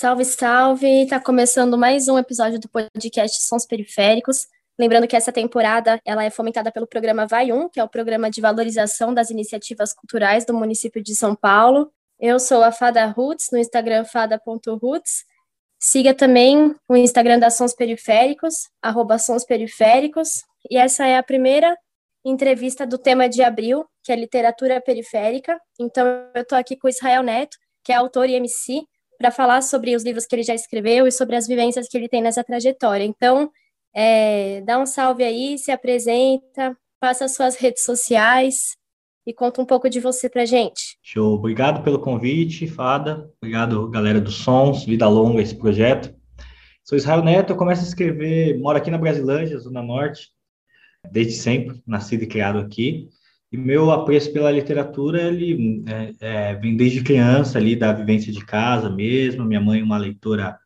Salve, salve! Tá começando mais um episódio do podcast Sons Periféricos. Lembrando que essa temporada ela é fomentada pelo programa Vai Um, que é o programa de valorização das iniciativas culturais do município de São Paulo. Eu sou a Fada Roots, no Instagram fada.roots. Siga também o Instagram da Sons Periféricos, arroba Sons Periféricos. E essa é a primeira entrevista do tema de abril, que é literatura periférica. Então, eu estou aqui com o Israel Neto, que é autor e MC, para falar sobre os livros que ele já escreveu e sobre as vivências que ele tem nessa trajetória. Então, é, dá um salve aí, se apresenta, passa as suas redes sociais e conta um pouco de você pra gente. Show, obrigado pelo convite, Fada. Obrigado, galera do Sons, vida longa esse projeto. Sou Israel Neto, eu começo a escrever, moro aqui na Brasilândia, Zona Norte, desde sempre, nascido e criado aqui. E meu apreço pela literatura, ele é, é, vem desde criança, ali, da vivência de casa mesmo. Minha mãe, uma leitora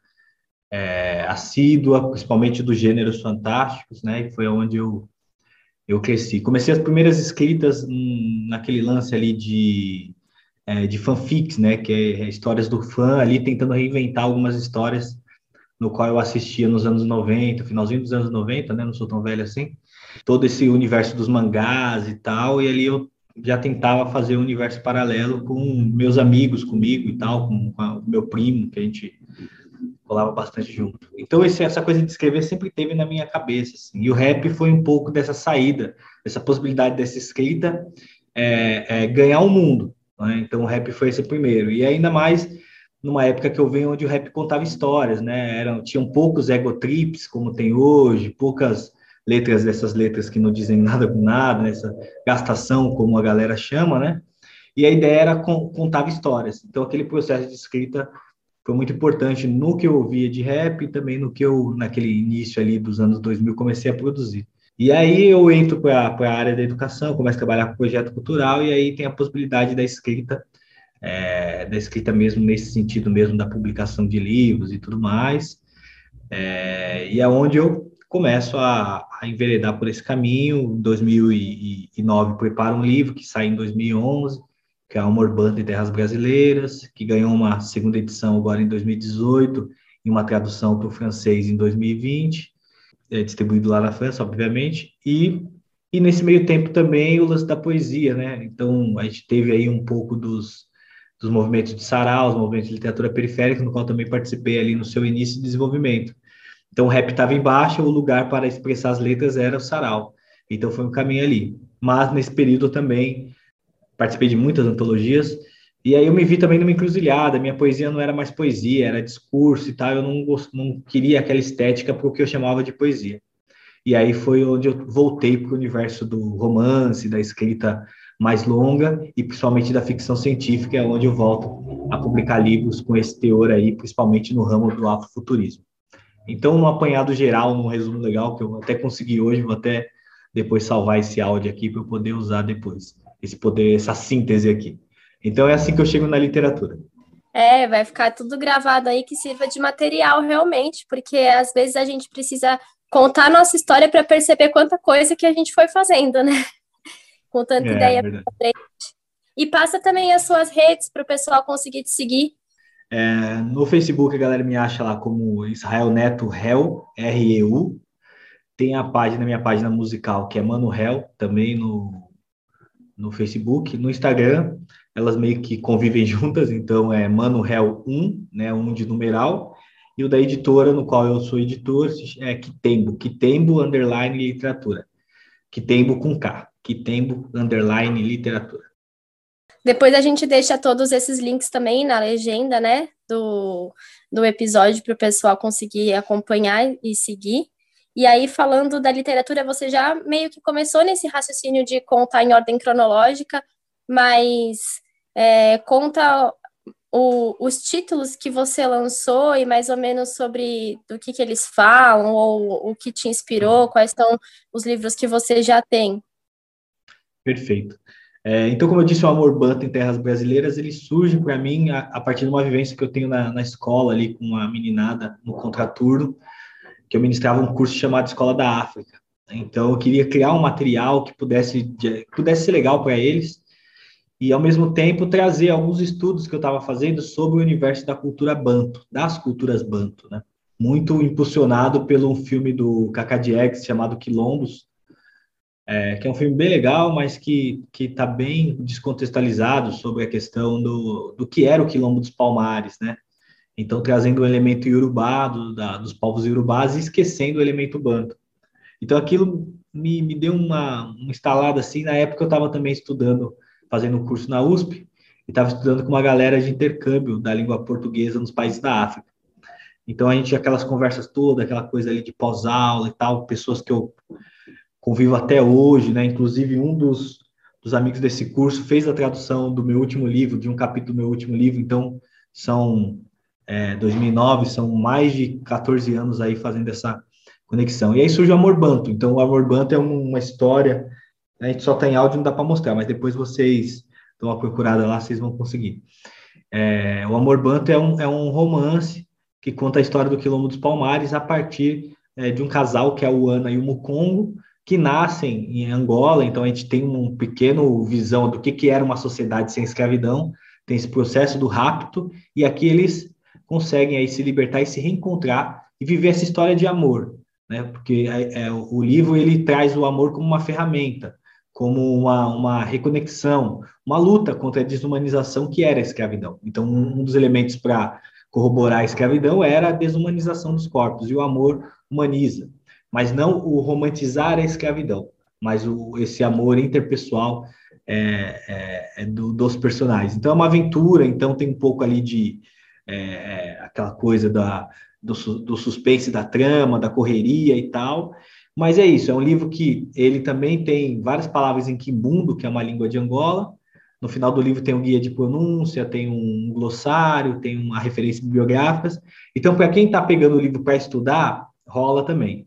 é, assídua, principalmente dos gêneros fantásticos, né? E foi onde eu, eu cresci. Comecei as primeiras escritas hum, naquele lance ali de, é, de fanfics, né? Que é histórias do fã ali, tentando reinventar algumas histórias no qual eu assistia nos anos 90, finalzinho dos anos 90, né? Não sou tão velho assim. Todo esse universo dos mangás e tal, e ali eu já tentava fazer um universo paralelo com meus amigos, comigo e tal, com, com o meu primo, que a gente rolava bastante junto. Então esse, essa coisa de escrever sempre teve na minha cabeça, assim. e o rap foi um pouco dessa saída, dessa possibilidade dessa escrita é, é, ganhar o mundo. Né? Então o rap foi esse primeiro, e ainda mais numa época que eu venho onde o rap contava histórias, né? Eram, tinham poucos ego trips como tem hoje, poucas letras dessas letras que não dizem nada com nada, nessa gastação como a galera chama, né? E a ideia era contar histórias. Então aquele processo de escrita foi muito importante no que eu ouvia de rap e também no que eu, naquele início ali dos anos 2000, comecei a produzir. E aí eu entro para a área da educação, começo a trabalhar com projeto cultural e aí tem a possibilidade da escrita, é, da escrita mesmo nesse sentido mesmo da publicação de livros e tudo mais. É, e é onde eu começo a, a enveredar por esse caminho. Em 2009 preparo um livro que sai em 2011, que é Amor Banda e Terras Brasileiras, que ganhou uma segunda edição agora em 2018 e uma tradução para o francês em 2020, é distribuído lá na França, obviamente, e, e nesse meio tempo também o lance da poesia, né? Então a gente teve aí um pouco dos, dos movimentos de sarau, os movimentos de literatura periférica, no qual também participei ali no seu início de desenvolvimento. Então o rap estava embaixo, o lugar para expressar as letras era o sarau. Então foi um caminho ali. Mas nesse período também participei de muitas antologias, e aí eu me vi também numa encruzilhada, minha poesia não era mais poesia, era discurso e tal, eu não, não queria aquela estética para o que eu chamava de poesia. E aí foi onde eu voltei para o universo do romance, da escrita mais longa e principalmente da ficção científica, é onde eu volto a publicar livros com esse teor aí, principalmente no ramo do afrofuturismo. Então, no apanhado geral, num resumo legal que eu até consegui hoje, vou até depois salvar esse áudio aqui para eu poder usar depois esse poder, essa síntese aqui. Então é assim que eu chego na literatura. É, vai ficar tudo gravado aí que sirva de material realmente, porque às vezes a gente precisa contar a nossa história para perceber quanta coisa que a gente foi fazendo, né? Com tanta é, ideia pra frente. E passa também as suas redes para o pessoal conseguir te seguir. É, no Facebook a galera me acha lá como Israel Neto Hell, R-E-U. Tem a página, minha página musical, que é Mano Hell, também no, no Facebook, no Instagram, elas meio que convivem juntas, então é Mano Real 1, né, um de numeral, e o da editora, no qual eu sou editor, é Kitembo, Kitembo underline literatura. Kitembo com K, Kitembo underline literatura. Depois a gente deixa todos esses links também na legenda, né, do, do episódio para o pessoal conseguir acompanhar e seguir. E aí, falando da literatura, você já meio que começou nesse raciocínio de contar em ordem cronológica, mas é, conta o, os títulos que você lançou e mais ou menos sobre do que, que eles falam, ou o que te inspirou, quais são os livros que você já tem. Perfeito. É, então, como eu disse, o Amor Banta em Terras Brasileiras, ele surge para mim a, a, partir de uma vivência que eu tenho na, na escola ali com uma meninada no contraturno, que eu ministrava um curso chamado Escola da África. Então, eu queria criar um material que pudesse, pudesse ser legal para eles e ao mesmo tempo trazer alguns estudos que eu estava fazendo sobre o universo da cultura banto, das culturas banto, né? Muito impulsionado pelo filme do Kaká chamado Quilombos, é, que é um filme bem legal, mas que que está bem descontextualizado sobre a questão do, do que era o Quilombo dos Palmares, né? Então, trazendo o elemento iorubá, do, da, dos povos iorubás, e esquecendo o elemento banto. Então, aquilo me, me deu uma, uma instalada assim. Na época, eu estava também estudando, fazendo um curso na USP, e estava estudando com uma galera de intercâmbio da língua portuguesa nos países da África. Então, a gente aquelas conversas todas, aquela coisa ali de pós-aula e tal, pessoas que eu convivo até hoje, né? Inclusive, um dos, dos amigos desse curso fez a tradução do meu último livro, de um capítulo do meu último livro, então são é, 2009, são mais de 14 anos aí fazendo essa conexão. E aí surge o Amor Banto. Então, o Amor Banto é uma história, a gente só tem tá áudio, não dá para mostrar, mas depois vocês dão uma procurada lá, vocês vão conseguir. É, o Amor Banto é um, é um romance que conta a história do Quilombo dos Palmares a partir é, de um casal, que é o Ana e o Mukongo, que nascem em Angola. Então, a gente tem um pequeno visão do que, que era uma sociedade sem escravidão, tem esse processo do rapto, e aqui eles conseguem aí se libertar e se reencontrar e viver essa história de amor, né? Porque é, é, o livro ele traz o amor como uma ferramenta, como uma, uma reconexão, uma luta contra a desumanização que era a escravidão. Então, um, um dos elementos para corroborar a escravidão era a desumanização dos corpos, e o amor humaniza, mas não o romantizar a escravidão, mas o, esse amor interpessoal é, é, é do, dos personagens. Então, é uma aventura, então tem um pouco ali de, é, é, aquela coisa da, do, do suspense da trama, da correria e tal. Mas é isso, é um livro que ele também tem várias palavras em quimbundo, que é uma língua de Angola. No final do livro tem um guia de pronúncia, tem um glossário, tem uma referência bibliográficas. Então, para quem está pegando o livro para estudar, rola também.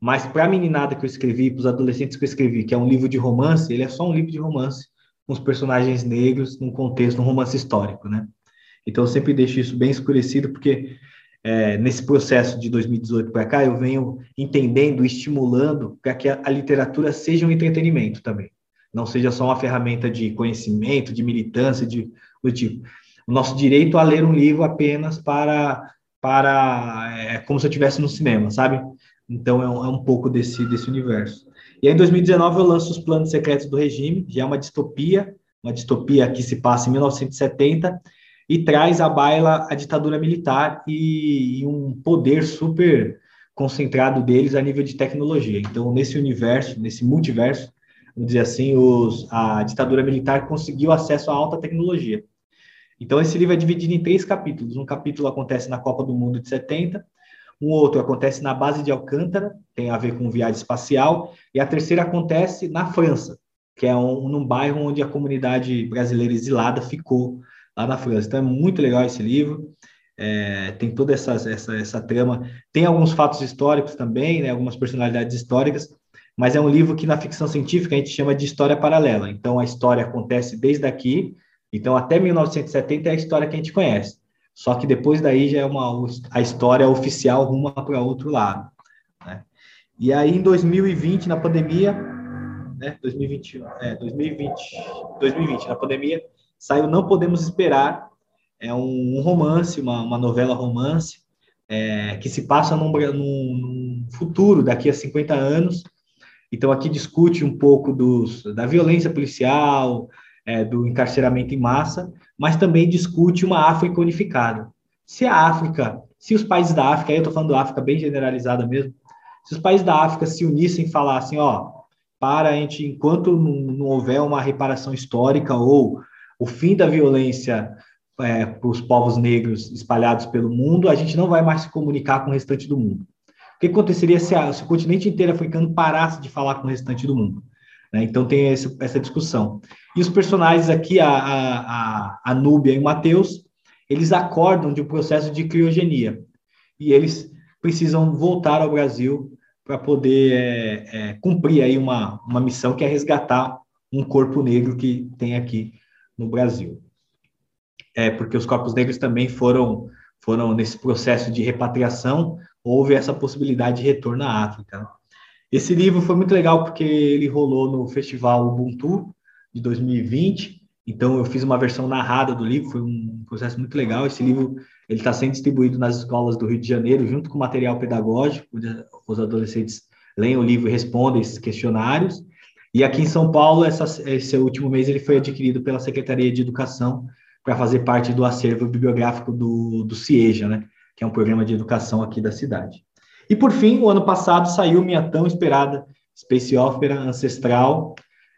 Mas para a meninada que eu escrevi, para os adolescentes que eu escrevi, que é um livro de romance, ele é só um livro de romance, com os personagens negros, num contexto, um romance histórico, né? Então, eu sempre deixo isso bem escurecido, porque é, nesse processo de 2018 para cá, eu venho entendendo, estimulando para que a, a, literatura seja um entretenimento também. Não seja só uma ferramenta de conhecimento, de militância, de do tipo. O nosso direito a ler um livro apenas para, para é, como se eu estivesse no cinema, sabe? Então, é um, é um pouco desse, desse universo. E aí, em 2019, eu lanço Os Planos Secretos do Regime, que é uma distopia, uma distopia que se passa em 1970, e traz à baila a ditadura militar e, e, um poder super concentrado deles a nível de tecnologia. Então, nesse universo, nesse multiverso, vamos dizer assim, os, a ditadura militar conseguiu acesso à alta tecnologia. Então, esse livro é dividido em três capítulos. Um capítulo acontece na Copa do Mundo de 70, um outro acontece na base de Alcântara, tem a ver com viagem espacial, e a terceira acontece na França, que é um, num bairro onde a comunidade brasileira exilada ficou lá na França. Então é muito legal esse livro. É, tem toda essa, essa, essa trama. Tem alguns fatos históricos também, né, algumas personalidades históricas, mas é um livro que na ficção científica a gente chama de história paralela. Então a história acontece desde aqui, então até 1970 é a história que a gente conhece. Só que depois daí já é uma a história oficial ruma para outro lado. Né? E aí em 2020 na pandemia, né, 2021, é, 2020, 2020 na pandemia saiu Não Podemos Esperar, é um, um romance, uma, uma, novela romance, é, que se passa num, num, num, futuro, daqui a 50 anos. Então, aqui discute um pouco dos, da violência policial, é, do encarceramento em massa, mas também discute uma África unificada. Se a África, se os países da África, aí eu estou falando da África bem generalizada mesmo, se os países da África se unissem e falassem, ó, para a gente, enquanto não, não houver uma reparação histórica ou o fim da violência é, para os povos negros espalhados pelo mundo, a gente não vai mais se comunicar com o restante do mundo. O que aconteceria se, a, se o continente inteiro africano parasse de falar com o restante do mundo? Né? Então tem esse, essa discussão. E os personagens aqui, a, a, a Núbia e o Mateus, eles acordam de um processo de criogenia. E eles precisam voltar ao Brasil para poder é, é, cumprir aí uma, uma missão que é resgatar um corpo negro que tem aqui no Brasil. É, porque os corpos negros também foram, foram nesse processo de repatriação, houve essa possibilidade de retorno à África. Esse livro foi muito legal porque ele rolou no Festival Ubuntu de 2020, Então, eu fiz uma versão narrada do livro, foi um processo muito legal. Esse livro ele está sendo distribuído nas escolas do Rio de Janeiro, junto com material pedagógico, onde os adolescentes leem o livro e respondem esses questionários. E aqui em São Paulo, essa, esse último mês, ele foi adquirido pela Secretaria de Educação para fazer parte do acervo bibliográfico do, do CIEJA, né? que é um programa de educação aqui da cidade. E, por fim, o ano passado saiu minha tão esperada Space Opera Ancestral,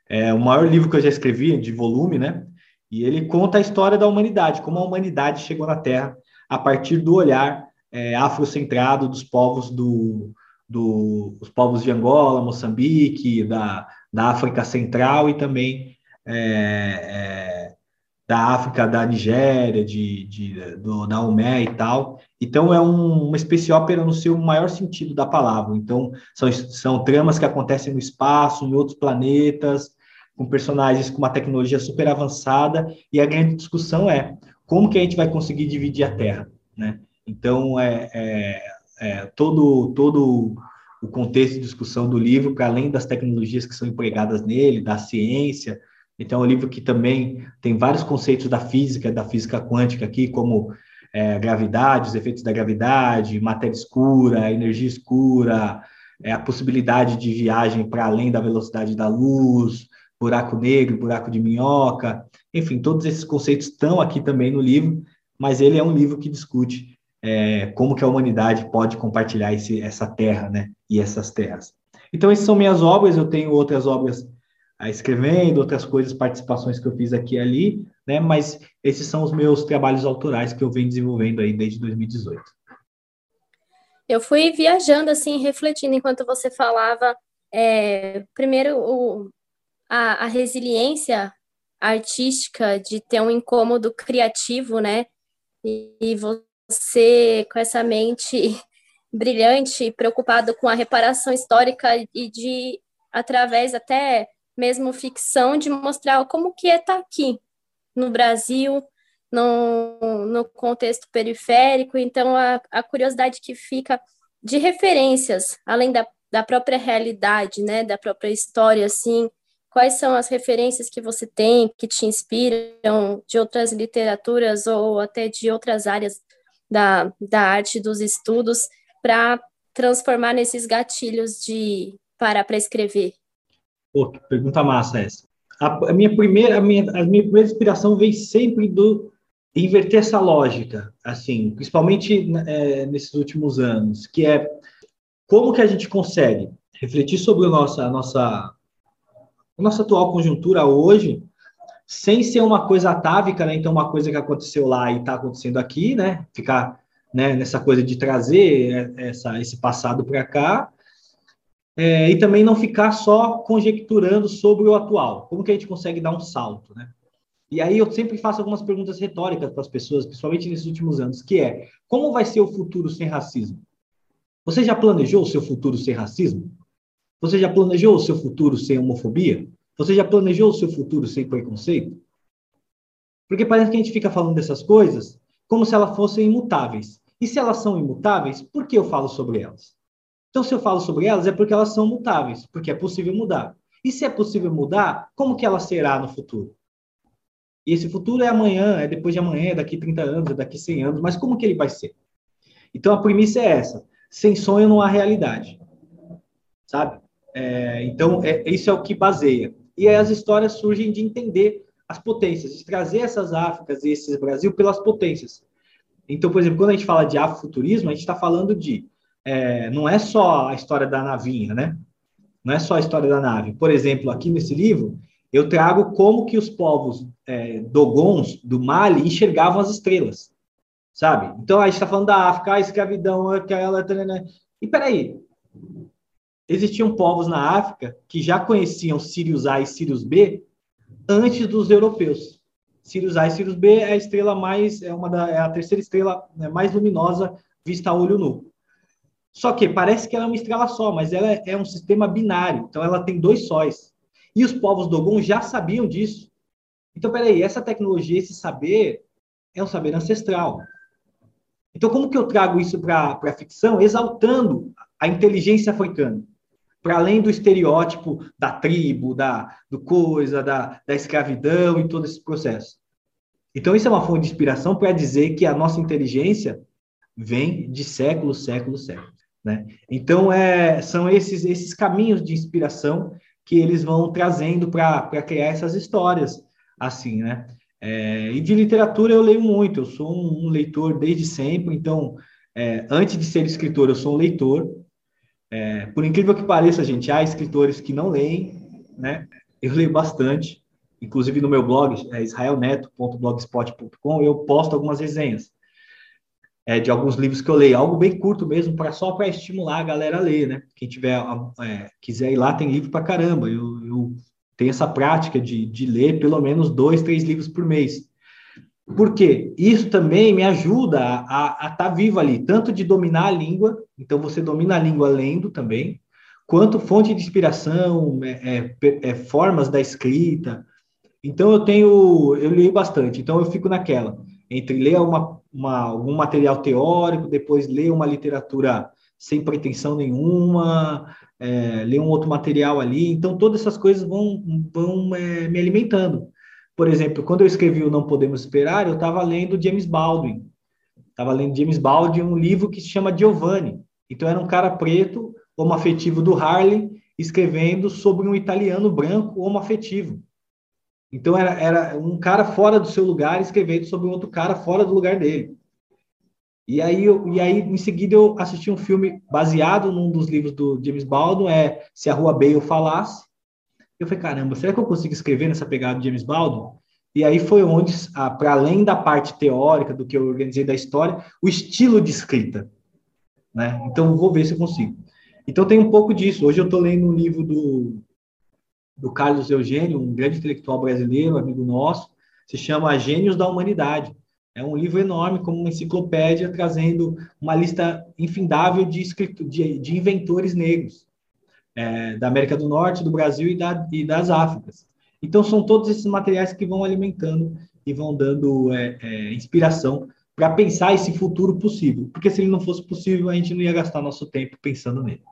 é o maior livro que eu já escrevi, de volume, né? E ele conta a história da humanidade, como a humanidade chegou na Terra a partir do olhar é, afrocentrado dos povos do, do, os povos de Angola, Moçambique, da, da África Central e também é, é, da África, da Nigéria, de, de, do, da Umé e tal. Então, é um, uma espécie ópera no seu maior sentido da palavra. Então, são, são tramas que acontecem no espaço, em outros planetas, com personagens com uma tecnologia super avançada, e a grande discussão é como que a gente vai conseguir dividir a Terra, né? Então, é, é, é todo, todo o contexto de discussão do livro, para além das tecnologias que são empregadas nele, da ciência. Então, é um livro que também tem vários conceitos da física, da física quântica aqui, como é, gravidade, os efeitos da gravidade, matéria escura, energia escura, é, a possibilidade de viagem para além da velocidade da luz, buraco negro, buraco de minhoca, enfim, todos esses conceitos estão aqui também no livro, mas ele é um livro que discute é, como que a humanidade pode compartilhar esse, essa terra, né, e essas terras. Então, essas são minhas obras, eu tenho outras obras ah, escrevendo, outras coisas, participações que eu fiz aqui e ali, né, mas esses são os meus trabalhos autorais que eu venho desenvolvendo aí desde 2018. Eu fui viajando, assim, refletindo enquanto você falava, é, primeiro, o, a, a resiliência artística de ter um incômodo criativo, né? E, e você, com essa mente brilhante, preocupado com a reparação histórica e de, através até mesmo ficção, de mostrar como que é estar tá aqui no Brasil, no, no contexto periférico. Então, a, a curiosidade que fica de referências, além da, da própria realidade, né, da própria história, assim, Quais são as referências que você tem que te inspiram de outras literaturas ou até de outras áreas da, da arte, dos estudos, para transformar nesses gatilhos de parar para escrever? Pô, que pergunta massa essa. A, minha primeira, a minha, a minha primeira inspiração vem sempre do inverter essa lógica, assim, principalmente é, nesses últimos anos, que é como que a gente consegue refletir sobre a nossa, a nossa a nossa atual conjuntura hoje, sem ser uma coisa atávica, né? Então, uma coisa que aconteceu lá e está acontecendo aqui, né? Ficar né, nessa coisa de trazer essa, esse passado para cá, é, e também não ficar só conjecturando sobre o atual. Como que a gente consegue dar um salto, né? E aí eu sempre faço algumas perguntas retóricas para as pessoas, principalmente nesses últimos anos, que é, como vai ser o futuro sem racismo? Você já planejou o seu futuro sem racismo? Você já planejou o seu futuro sem homofobia? Você já planejou o seu futuro sem preconceito? Porque parece que a gente fica falando dessas coisas como se elas fossem imutáveis. E se elas são imutáveis, por que eu falo sobre elas? Então, se eu falo sobre elas, é porque elas são mutáveis, porque é possível mudar. E se é possível mudar, como que ela será no futuro? E esse futuro é amanhã, é depois de amanhã, é daqui 30 anos, é daqui 100 anos, mas como que ele vai ser? Então, a premissa é essa. Sem sonho não há realidade. Sabe? É, então, é, isso é o que baseia. E aí as histórias surgem de entender as potências, de trazer essas Áfricas e esses Brasil pelas potências. Então, por exemplo, quando a gente fala de afrofuturismo, a gente está falando de. É, não é só a história da navinha, né? Não é só a história da nave. Por exemplo, aqui nesse livro, eu trago como que os povos é, dogons do Mali enxergavam as estrelas, sabe? Então, a gente está falando da África, a escravidão, aquela... E peraí, existiam povos na África que já conheciam Sirius A e Sirius B antes dos europeus. Sirius A e Sirius B é a estrela mais é uma da, é a terceira estrela né, mais luminosa vista a olho nu. Só que parece que ela é uma estrela só, mas ela é, é um sistema binário, então ela tem dois sóis. E os povos Dogon já sabiam disso. Então, peraí, essa tecnologia, esse saber, é um saber ancestral. Então, como que eu trago isso para a ficção? Exaltando a inteligência africana para além do estereótipo da tribo, da do coisa, da, da escravidão e todo esse processo. Então, isso é uma fonte de inspiração para dizer que a nossa inteligência vem de séculos, séculos, séculos. Né? Então, é, são esses, esses caminhos de inspiração que eles vão trazendo para criar essas histórias, assim, né? É, e de literatura eu leio muito, eu sou um, um leitor desde sempre, então, é, antes de ser escritor, eu sou um leitor. É, por incrível que pareça, gente, há escritores que não leem, né? Eu leio bastante, inclusive no meu blog, é israelneto.blogspot.com, eu posto algumas resenhas é, de alguns livros que eu leio, algo bem curto mesmo, para só para estimular a galera a ler, né? Quem tiver é, quiser ir lá, tem livro para caramba. Eu, eu, tenho essa prática de, de ler pelo menos dois, três livros por mês. Por quê? Isso também me ajuda a estar tá vivo ali, tanto de dominar a língua, então você domina a língua lendo também, quanto fonte de inspiração, é, é, é formas da escrita. Então eu tenho, eu leio bastante, então eu fico naquela, entre ler uma uma, algum material teórico, depois ler uma literatura sem pretensão nenhuma, é, ler um outro material ali. Então, todas essas coisas vão, vão é, me alimentando. Por exemplo, quando eu escrevi o Não Podemos Esperar, eu estava lendo James Baldwin. Estava lendo James Baldwin, um livro que se chama Giovanni. Então, era um cara preto, homoafetivo do Harlem, escrevendo sobre um italiano branco homoafetivo. Então era, era um cara fora do seu lugar escrevendo sobre um outro cara fora do lugar dele. E aí, eu, e aí em seguida, eu assisti um filme baseado num dos livros do James Baldwin, é Se a Rua Bale Falasse. Eu falei, caramba, será que eu consigo escrever nessa pegada do James Baldwin? E aí foi onde, para além da parte teórica do que eu organizei da história, o estilo de escrita. Né? Então, vou ver se eu consigo. Então, tem um pouco disso. Hoje eu estou lendo um livro do do Carlos Eugênio, um grande intelectual brasileiro, amigo nosso, se chama Gênios da Humanidade. É um livro enorme, como uma enciclopédia, trazendo uma lista infindável de, escrito, de, de inventores negros é, da América do Norte, do Brasil e, da, e, das Áfricas. Então, são todos esses materiais que vão alimentando e vão dando é, é, inspiração para pensar esse futuro possível. Porque se ele não fosse possível, a gente não ia gastar nosso tempo pensando nele.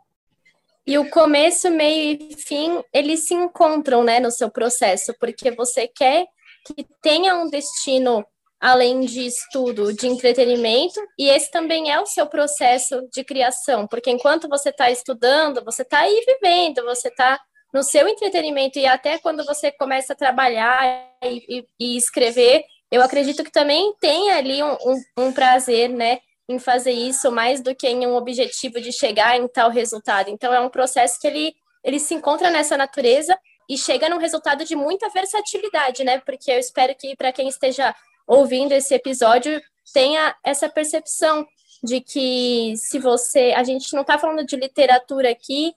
E o começo, meio e fim, eles se encontram, né, no seu processo, porque você quer que tenha um destino além de estudo, de entretenimento, e esse também é o seu processo de criação, porque enquanto você está estudando, você está aí vivendo, você está no seu entretenimento, e até quando você começa a trabalhar e, e, e escrever, eu acredito que também tem ali um, um, um prazer, né, em fazer isso mais do que em um objetivo de chegar em tal resultado. Então, é um processo que ele, ele se encontra nessa natureza e chega num resultado de muita versatilidade, né? Porque eu espero que, para quem esteja ouvindo esse episódio, tenha essa percepção de que se você. A gente não está falando de literatura aqui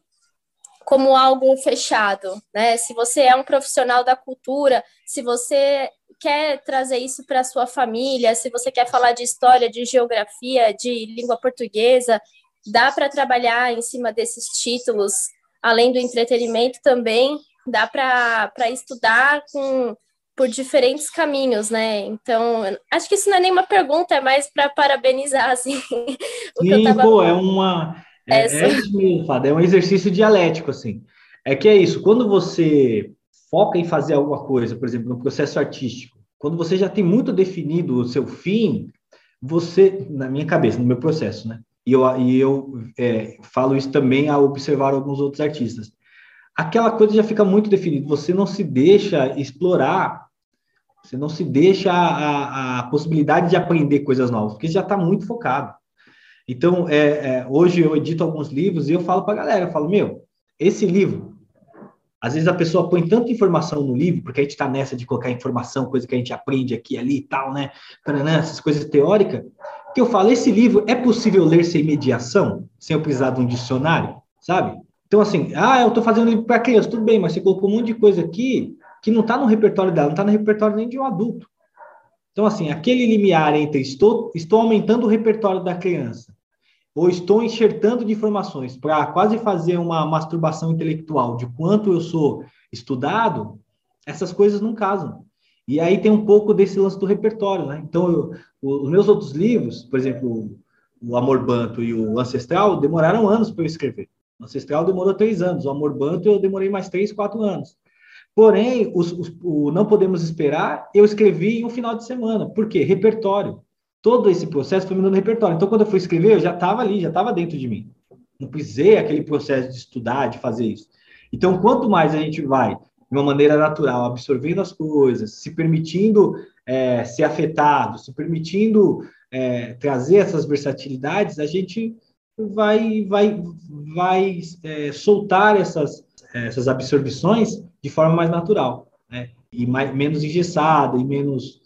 como algo fechado, né? Se você é um profissional da cultura, se você quer trazer isso para a sua família, se você quer falar de história, de geografia, de língua portuguesa, dá para trabalhar em cima desses títulos, além do entretenimento também, dá para estudar com, por diferentes caminhos, né? Então, acho que isso não é nenhuma pergunta, é mais para parabenizar, assim. o Sim, tava... pô, é uma... É, é isso mesmo, Fada, é um exercício dialético, assim. É que é isso, quando você foca em fazer alguma coisa, por exemplo, no processo artístico, quando você já tem muito definido o seu fim, você, na minha cabeça, no meu processo, né? E eu, e eu é, falo isso também ao observar alguns outros artistas. Aquela coisa já fica muito definida, você não se deixa explorar, você não se deixa a, a, a possibilidade de aprender coisas novas, porque já está muito focado. Então, é, é, hoje eu edito alguns livros e eu falo para a galera, eu falo, meu, esse livro, às vezes a pessoa põe tanta informação no livro, porque a gente está nessa de colocar informação, coisa que a gente aprende aqui, ali e tal, né? essas coisas teóricas, que eu falo, esse livro é possível ler sem mediação, sem eu precisar de um dicionário, sabe? Então, assim, ah, eu estou fazendo livro para criança, tudo bem, mas você colocou um monte de coisa aqui que não está no repertório dela, não está no repertório nem de um adulto. Então, assim, aquele limiar entre estou, estou aumentando o repertório da criança ou estou enxertando de informações para quase fazer uma masturbação intelectual de quanto eu sou estudado, essas coisas não casam. E aí tem um pouco desse lance do repertório, né? Então, eu, os meus outros livros, por exemplo, o Amor Banto e o Ancestral, demoraram anos para eu escrever. O Ancestral demorou três anos, o Amor Banto eu demorei mais três, quatro anos. Porém, os, os, o Não Podemos Esperar, eu escrevi em um final de semana. Por quê? Repertório. Todo esse processo foi me dando repertório. Então, quando eu fui escrever, eu já estava ali, já estava dentro de mim. Não precisei aquele processo de estudar, de fazer isso. Então, quanto mais a gente vai, de uma maneira natural, absorvendo as coisas, se permitindo é, ser afetado, se permitindo é, trazer essas versatilidades, a gente vai, vai, vai é, soltar essas, essas absorções de forma mais natural, né? E mais, menos engessada e menos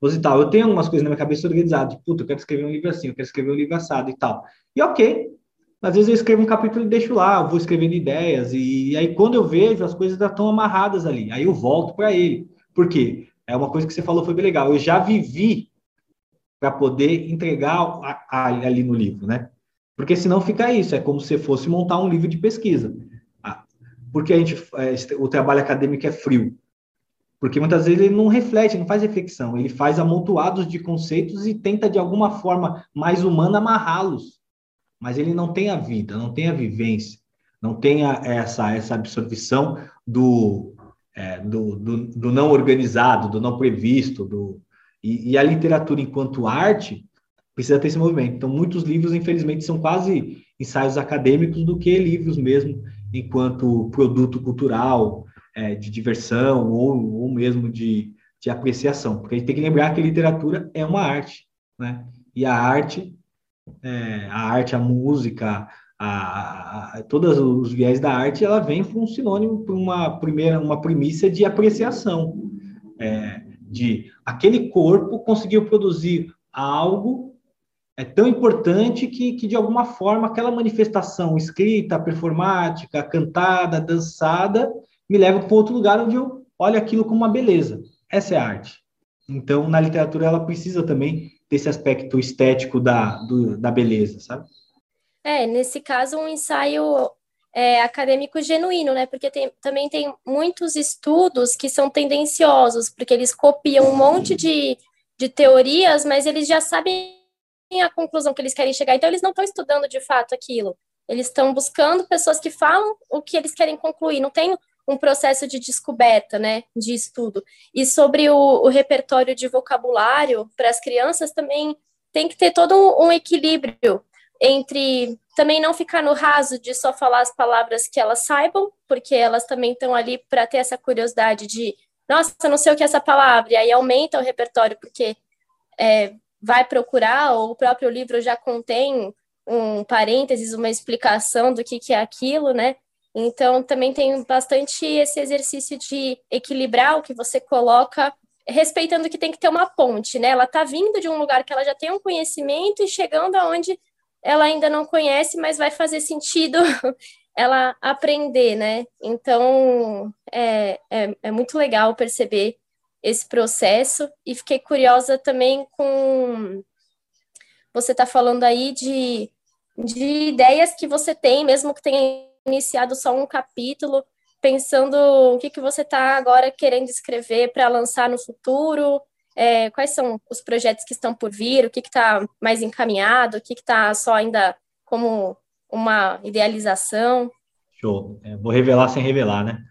proposital. Eu tenho algumas coisas na minha cabeça organizadas, tipo, puta, eu quero escrever um livro assim, eu quero escrever um livro assado e tal. E ok, às vezes eu escrevo um capítulo e deixo lá, vou escrevendo ideias, e, e aí quando eu vejo, as coisas já estão amarradas ali, aí eu volto para ele. Por quê? É uma coisa que você falou foi bem legal. Eu já vivi para poder entregar a, a, ali no livro, né? Porque senão fica isso, é como se fosse montar um livro de pesquisa. Ah, porque a gente, é, o trabalho acadêmico é frio. Porque muitas vezes ele não reflete, não faz reflexão, ele faz amontoados de conceitos e tenta de alguma forma mais humana amarrá-los. Mas ele não tem a vida, não tem a vivência, não tem a, essa, essa absorção do, é, do, do, do, não organizado, do não previsto, do, e, e, a literatura enquanto arte precisa ter esse movimento. Então, muitos livros, infelizmente, são quase ensaios acadêmicos do que livros mesmo, enquanto produto cultural, é, de diversão ou, ou mesmo de, de apreciação, porque a gente tem que lembrar que a literatura é uma arte, né? E a arte, é, a arte, a música, a, a, todos os viés da arte, ela vem para um sinônimo, para uma primeira, uma premissa de apreciação, é, de aquele corpo conseguiu produzir algo é tão importante que, que de alguma forma aquela manifestação escrita, performática, cantada, dançada, me leva para outro lugar onde eu olho aquilo como uma beleza. Essa é a arte. Então, na literatura, ela precisa também desse aspecto estético da, do, da beleza, sabe? É, nesse caso, um ensaio é, acadêmico genuíno, né? Porque tem, também tem muitos estudos que são tendenciosos, porque eles copiam um monte de, de teorias, mas eles já sabem a conclusão que eles querem chegar, então eles não estão estudando de fato aquilo. Eles estão buscando pessoas que falam o que eles querem concluir. Não tem um processo de descoberta, né, de estudo. E sobre o, o repertório de vocabulário para as crianças também tem que ter todo um, um equilíbrio entre também não ficar no raso de só falar as palavras que elas saibam, porque elas também estão ali para ter essa curiosidade de, nossa, não sei o que é essa palavra, e aí aumenta o repertório, porque é, vai procurar, ou o próprio livro já contém um parênteses, uma explicação do que, que é aquilo, né? Então, também tem bastante esse exercício de equilibrar o que você coloca, respeitando que tem que ter uma ponte, né? Ela está vindo de um lugar que ela já tem um conhecimento e chegando aonde ela ainda não conhece, mas vai fazer sentido ela aprender, né? Então, é, é, é muito legal perceber esse processo e fiquei curiosa também com você está falando aí de, de ideias que você tem, mesmo que tenha iniciado só um capítulo, pensando o que, que você está agora querendo escrever para lançar no futuro, é, quais são os projetos que estão por vir, o que está mais encaminhado, o que está só ainda como uma idealização. Show. É, vou revelar sem revelar, né?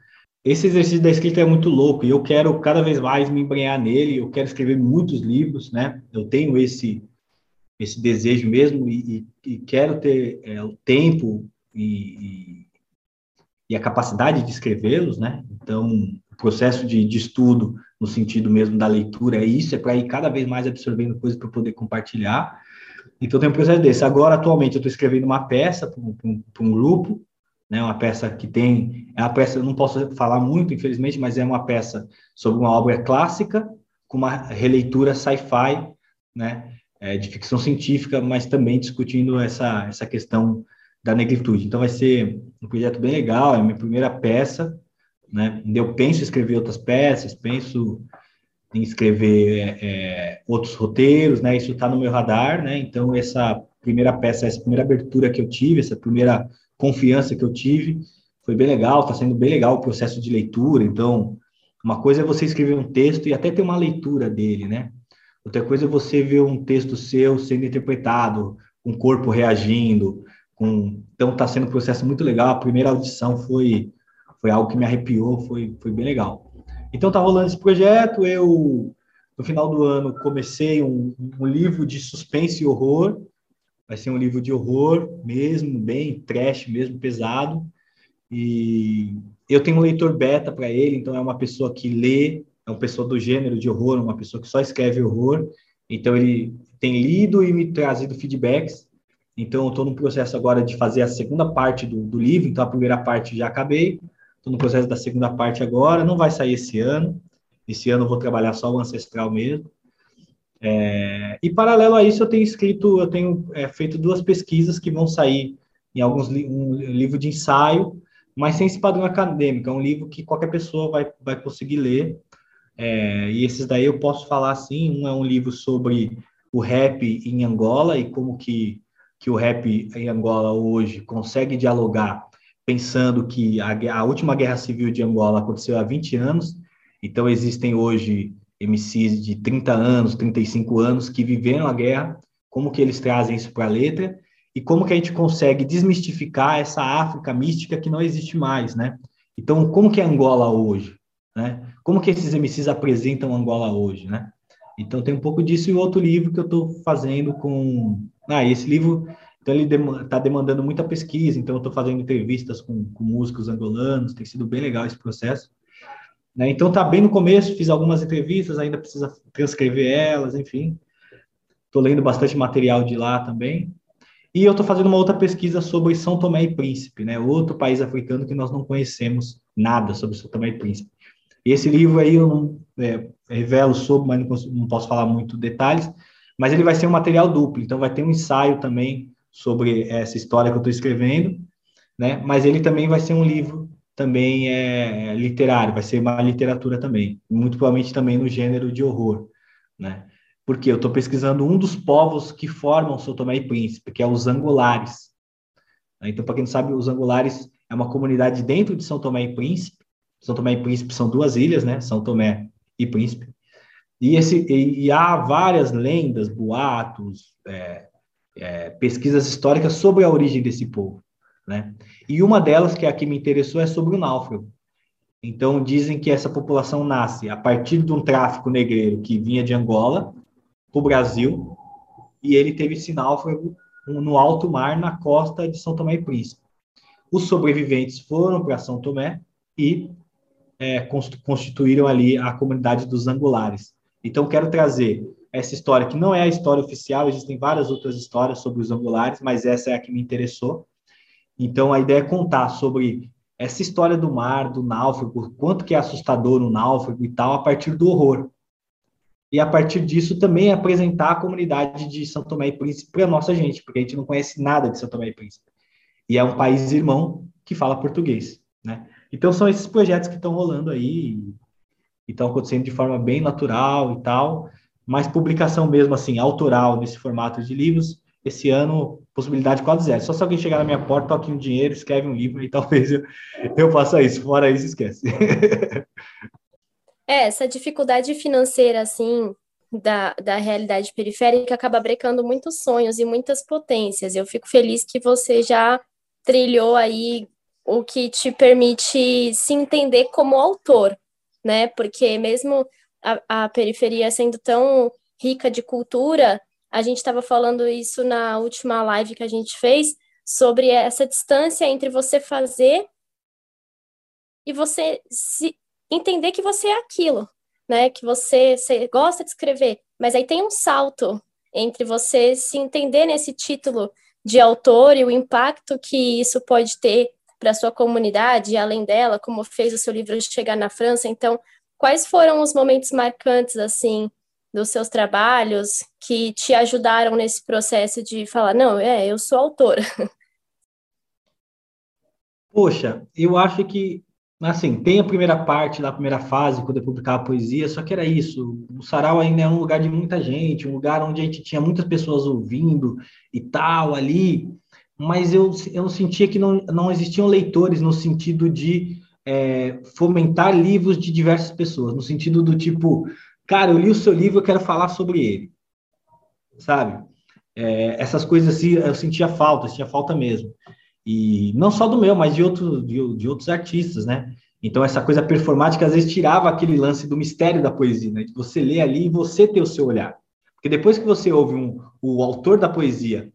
Esse exercício da escrita é muito louco e eu quero cada vez mais me embrenhar nele. Eu quero escrever muitos livros, né? Eu tenho esse esse desejo mesmo e, e, e quero ter é, o tempo e, e a capacidade de escrevê-los, né? Então, o processo de, de, estudo, no sentido mesmo da leitura, é isso, é para ir cada vez mais absorvendo coisas para poder compartilhar. Então, tem um processo desse. Agora, atualmente, eu estou escrevendo uma peça para um, um, grupo, né? Uma peça que tem. É uma peça, não posso falar muito, infelizmente, mas é uma peça sobre uma obra clássica, com uma releitura sci-fi, né? É, de ficção científica, mas também discutindo essa, essa questão da negritude. Então vai ser um projeto bem legal, é a minha primeira peça, né? Eu penso em escrever outras peças, penso em escrever é, é outros roteiros, né? Isso está no meu radar, né? Então essa primeira peça, essa primeira abertura que eu tive, essa primeira confiança que eu tive, foi bem legal, está sendo bem legal o processo de leitura. Então, uma coisa é você escrever um texto e até ter uma leitura dele, né? Outra coisa é você ver um texto seu sendo interpretado, um corpo reagindo, com, então está sendo um processo muito legal. A primeira audição foi foi algo que me arrepiou, foi foi bem legal. Então tá rolando esse projeto. Eu no final do ano comecei um, um livro de suspense e horror. Vai ser um livro de horror mesmo, bem trash mesmo, pesado. E eu tenho um leitor beta para ele, então é uma pessoa que lê, é uma pessoa do gênero de horror, uma pessoa que só escreve horror. Então ele tem lido e me trazido feedbacks. Então eu estou no processo agora de fazer a segunda parte do, do livro. Então a primeira parte já acabei. Estou no processo da segunda parte agora. Não vai sair esse ano. Esse ano eu vou trabalhar só o ancestral mesmo. É, e paralelo a isso eu tenho escrito, eu tenho é, feito duas pesquisas que vão sair em alguns um livro de ensaio mas sem esse padrão acadêmico. É um livro que qualquer pessoa vai, vai conseguir ler. É, e esses daí eu posso falar assim, um é um livro sobre o rap em Angola e como que, que o rap em Angola hoje consegue dialogar, pensando que a, a última guerra civil de Angola aconteceu há 20 anos, então existem hoje MCs de 30 anos, 35 anos que viveram a guerra, como que eles trazem isso para a letra, e como que a gente consegue desmistificar essa África mística que não existe mais, né? Então, como que é Angola hoje, né? Como que esses MCs apresentam Angola hoje, né? Então, tem um pouco disso e outro livro que eu estou fazendo com... Ah, esse livro, então ele está demandando muita pesquisa, então eu estou fazendo entrevistas com, com músicos angolanos, tem sido bem legal esse processo. Né? Então, está bem no começo, fiz algumas entrevistas, ainda precisa transcrever elas, enfim. Estou lendo bastante material de lá também. E eu estou fazendo uma outra pesquisa sobre São Tomé e Príncipe, né? Outro país africano que nós não conhecemos nada sobre São Tomé e Príncipe. Esse livro aí eu não é, revelo sobre, mas não posso, não posso falar muito detalhes. Mas ele vai ser um material duplo, então vai ter um ensaio também sobre essa história que eu estou escrevendo, né? Mas ele também vai ser um livro também é, literário, vai ser uma literatura também, muito provavelmente também no gênero de horror, né? porque eu estou pesquisando um dos povos que formam São Tomé e Príncipe, que é os angulares. Então, para quem não sabe, os angulares é uma comunidade dentro de São Tomé e Príncipe. São Tomé e Príncipe são duas ilhas, né? São Tomé e Príncipe. E, esse, e, e há várias lendas, boatos, é, é, pesquisas históricas sobre a origem desse povo. Né? E uma delas, que é a que me interessou, é sobre o náufrago. Então, dizem que essa população nasce a partir de um tráfico negreiro que vinha de Angola para o Brasil e ele teve esse náufrago no alto mar na costa de São Tomé e Príncipe. Os sobreviventes foram para São Tomé e é, constituíram ali a comunidade dos angulares. Então, quero trazer essa história, que não é a história oficial, existem várias outras histórias sobre os angulares, mas essa é a que me interessou. Então, a ideia é contar sobre essa história do mar, do náufrago, quanto que é assustador o náufrago e tal, a partir do horror e a partir disso também apresentar a comunidade de São Tomé e Príncipe para a nossa gente, porque a gente não conhece nada de São Tomé e Príncipe. E é um país irmão que fala português, né? Então são esses projetos que estão rolando aí e estão acontecendo de forma bem natural e tal, mas publicação mesmo assim, autoral nesse formato de livros, esse ano possibilidade quase zero. Só se alguém chegar na minha porta, toque um dinheiro, escreve um livro e talvez eu, eu faça isso. Fora isso, esquece. É, essa dificuldade financeira, assim, da, da realidade periférica acaba brecando muitos sonhos e muitas potências. Eu fico feliz que você já trilhou aí o que te permite se entender como autor, né? Porque mesmo a, a periferia sendo tão rica de cultura, a gente estava falando isso na última live que a gente fez sobre essa distância entre você fazer e você se entender que você é aquilo, né? Que você, você gosta de escrever, mas aí tem um salto entre você se entender nesse título de autor e o impacto que isso pode ter para sua comunidade e além dela, como fez o seu livro chegar na França. Então, quais foram os momentos marcantes assim dos seus trabalhos que te ajudaram nesse processo de falar, não, é, eu sou autora? Poxa, eu acho que assim, tem a primeira parte, da primeira fase, quando eu publicava poesia, só que era isso. O sarau ainda é um lugar de muita gente, um lugar onde a gente tinha muitas pessoas ouvindo e tal ali, mas eu, eu sentia que não, não existiam leitores no sentido de é, fomentar livros de diversas pessoas, no sentido do tipo, cara, eu li o seu livro, eu quero falar sobre ele, sabe? é, essas coisas assim, eu sentia falta, sentia falta mesmo. E não só do meu, mas de, outro, de, de outros artistas, né? Então, essa coisa performática às vezes tirava aquele lance do mistério da poesia, né? De você ler ali e você ter o seu olhar. Porque depois que você ouve um, o autor da poesia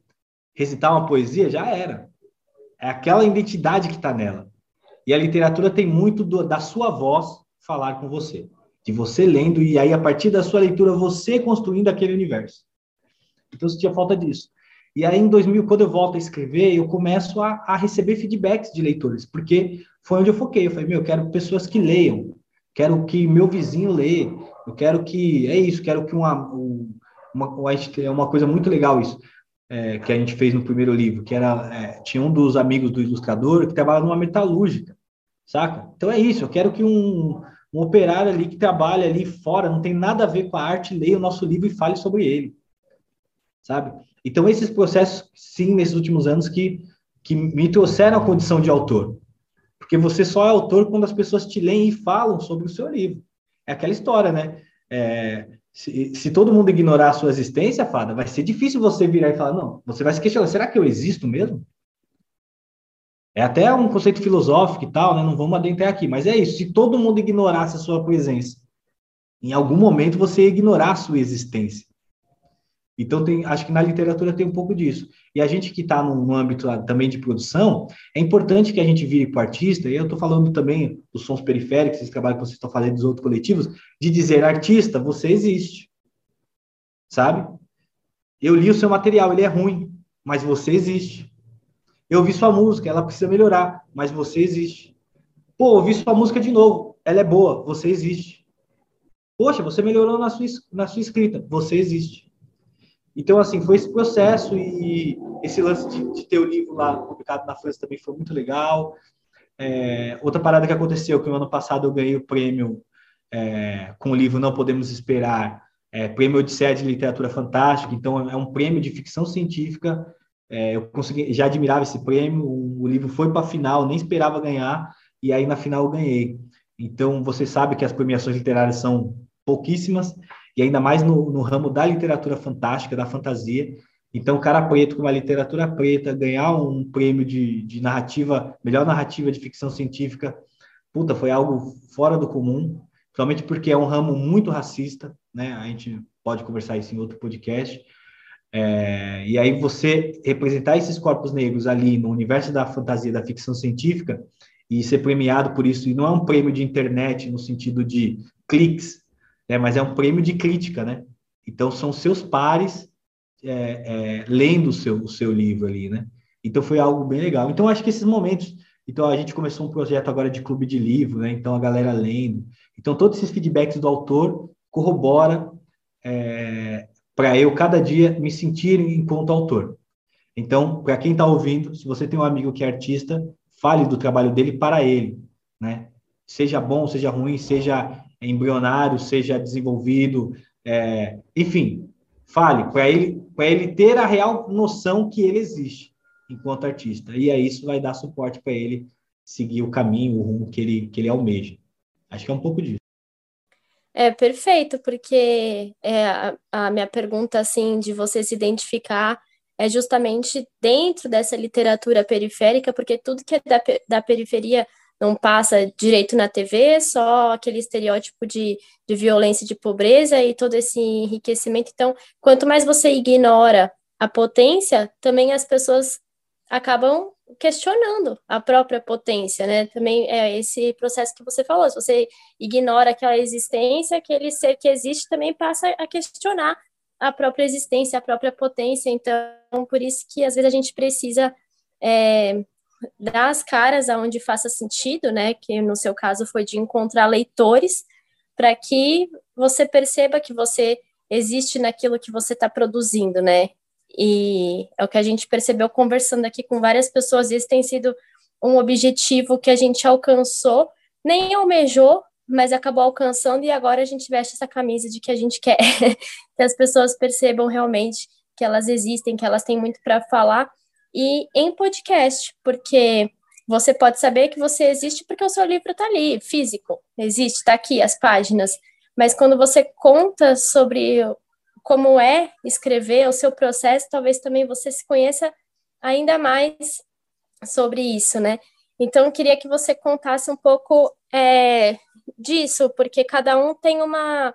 recitar uma poesia, já era. É aquela identidade que está nela. E a literatura tem muito do, da sua voz falar com você. De você lendo, e aí, a partir da sua leitura, você construindo aquele universo. Então, você tinha falta disso. E aí, em 2000, quando eu volto a escrever, eu começo a, a receber feedbacks de leitores, porque foi onde eu foquei. Eu falei, meu, eu quero pessoas que leiam, quero que meu vizinho leia, eu quero que, é isso, quero que uma, uma, é uma coisa muito legal isso, é, que a gente fez no primeiro livro, que era, é, tinha um dos amigos do ilustrador que trabalha numa metalúrgica, saca? Então é isso, eu quero que um, um operário ali que trabalha ali fora, não tem nada a ver com a arte, leia o nosso livro e fale sobre ele, sabe? Então, esses processos, sim, nesses últimos anos, que, que me trouxeram a condição de autor. Porque você só é autor quando as pessoas te leem e falam sobre o seu livro. É aquela história, né? É, se, se, todo mundo ignorar a sua existência, Fada, vai ser difícil você virar e falar, não, você vai se questionar, será que eu existo mesmo? É até um conceito filosófico e tal, né? Não vamos adentrar aqui, mas é isso. Se todo mundo ignorasse a sua presença, em algum momento você ia ignorar a sua existência. Então, tem, acho que na literatura tem um pouco disso. E a gente que está no, âmbito também de produção, é importante que a gente vire para o artista, e eu estou falando também dos sons periféricos, esse trabalho que vocês estão fazendo dos outros coletivos, de dizer, artista, você existe. Sabe? Eu li o seu material, ele é ruim, mas você existe. Eu ouvi sua música, ela precisa melhorar, mas você existe. Pô, ouvi sua música de novo, ela é boa, você existe. Poxa, você melhorou na sua, na sua escrita, você existe. Então, assim, foi esse processo e esse lance de, de ter o livro lá publicado na França também foi muito legal. É, outra parada que aconteceu, que no ano passado eu ganhei o prêmio é, com o livro Não Podemos Esperar, é, prêmio Odisseia de Literatura Fantástica, então é um prêmio de ficção científica, é, eu consegui, já admirava esse prêmio, o, o livro foi para a final, nem esperava ganhar, e aí na final eu ganhei. Então, você sabe que as premiações literárias são pouquíssimas, e ainda mais no, no ramo da literatura fantástica, da fantasia. Então, cara preto com uma literatura preta, ganhar um prêmio de, de narrativa, melhor narrativa de ficção científica, puta, foi algo fora do comum, principalmente porque é um ramo muito racista, né? A gente pode conversar isso em outro podcast. É, e aí você representar esses corpos negros ali no universo da fantasia, da ficção científica, e ser premiado por isso, e não é um prêmio de internet no sentido de cliques, né? mas é um prêmio de crítica, né? Então, são seus pares é, é, lendo o seu, o seu livro ali, né? Então, foi algo bem legal. Então, acho que esses momentos... Então, a gente começou um projeto agora de clube de livro, né? Então, a galera lendo. Então, todos esses feedbacks do autor corrobora é, para eu, cada dia, me sentir enquanto autor. Então, para quem está ouvindo, se você tem um amigo que é artista, fale do trabalho dele para ele, né? Seja bom, seja ruim, seja embrionário seja desenvolvido, é, enfim, fale para ele, para ele ter a real noção que ele existe enquanto artista. E aí isso vai dar suporte para ele seguir o caminho, o rumo que ele, que ele almeja. Acho que é um pouco disso. É perfeito, porque é, a, a minha pergunta assim de você se identificar é justamente dentro dessa literatura periférica, porque tudo que é da, da periferia não passa direito na TV, só aquele estereótipo de, de violência, de pobreza e todo esse enriquecimento. Então, quanto mais você ignora a potência, também as pessoas acabam questionando a própria potência, né? Também é esse processo que você falou, se você ignora aquela existência, aquele ser que existe também passa a questionar a própria existência, a própria potência. Então, por isso que às vezes a gente precisa é, dar as caras aonde faça sentido, né? Que no seu caso foi de encontrar leitores, para que você perceba que você existe naquilo que você está produzindo, né? E é o que a gente percebeu conversando aqui com várias pessoas. Esse tem sido um objetivo que a gente alcançou, nem almejou, mas acabou alcançando, e agora a gente veste essa camisa de que a gente quer que as pessoas percebam realmente que elas existem, que elas têm muito para falar e em podcast, porque você pode saber que você existe porque o seu livro está ali, físico, existe, está aqui as páginas. Mas quando você conta sobre como é escrever, o seu processo, talvez também você se conheça ainda mais sobre isso, né? Então, eu queria que você contasse um pouco é, disso, porque cada um tem uma,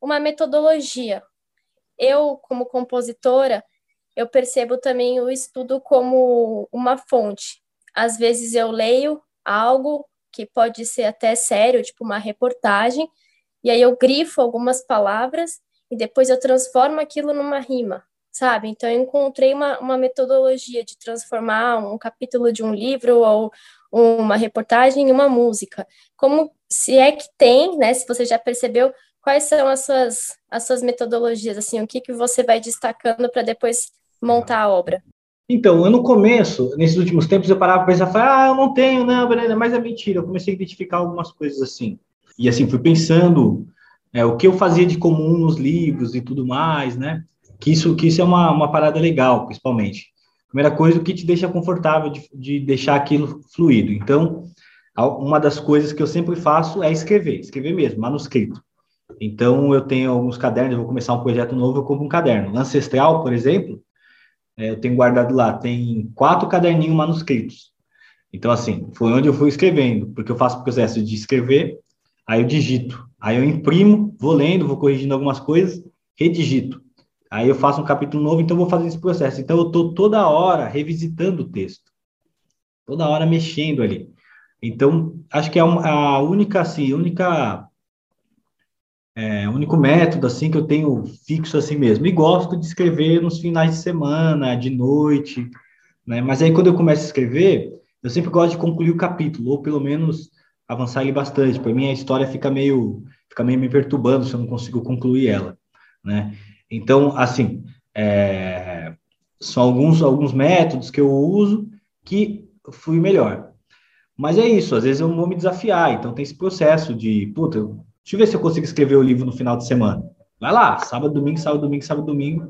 uma metodologia. Eu, como compositora, eu percebo também o estudo como uma fonte. Às vezes eu leio algo que pode ser até sério, tipo uma reportagem, e aí eu grifo algumas palavras e depois eu transformo aquilo numa rima, sabe? Então eu encontrei uma, uma metodologia de transformar um capítulo de um livro ou uma reportagem em uma música. Como se é que tem, né? Se você já percebeu, quais são as suas, as suas metodologias, assim, o que, que você vai destacando para depois montar a obra? Então, eu no começo, nesses últimos tempos, eu parava para pensar, ah, eu não tenho, não, mas é mentira. Eu comecei a identificar algumas coisas assim. E assim, fui pensando é, o que eu fazia de comum nos livros e tudo mais, né? Que isso, que isso é uma, uma parada legal, principalmente. Primeira coisa, o que te deixa confortável de, de deixar aquilo fluido. Então, uma das coisas que eu sempre faço é escrever, escrever mesmo, manuscrito. Então, eu tenho alguns cadernos, eu vou começar um projeto novo, eu compro um caderno. Ancestral, por exemplo, é, eu tenho guardado lá, tem quatro caderninhos manuscritos. Então, assim, foi onde eu fui escrevendo, porque eu faço o processo de escrever, aí eu digito, aí eu imprimo, vou lendo, vou corrigindo algumas coisas, redigito. Aí eu faço um capítulo novo, então vou fazer esse processo. Então eu estou toda hora revisitando o texto, toda hora mexendo ali. Então acho que é a única, assim, única, é, único método assim que eu tenho fixo assim mesmo. E gosto de escrever nos finais de semana, de noite, né? Mas aí quando eu começo a escrever, eu sempre gosto de concluir o capítulo, ou pelo menos avançar ele bastante. Para mim, a história fica meio, fica meio me perturbando se eu não consigo concluir ela, né? Então, assim, é, são alguns, alguns métodos que eu uso que fui melhor. Mas é isso, às vezes eu vou me desafiar, então tem esse processo de, puta, deixa eu ver se eu consigo escrever o livro no final de semana. Vai lá, sábado, domingo, sábado, domingo, sábado, domingo,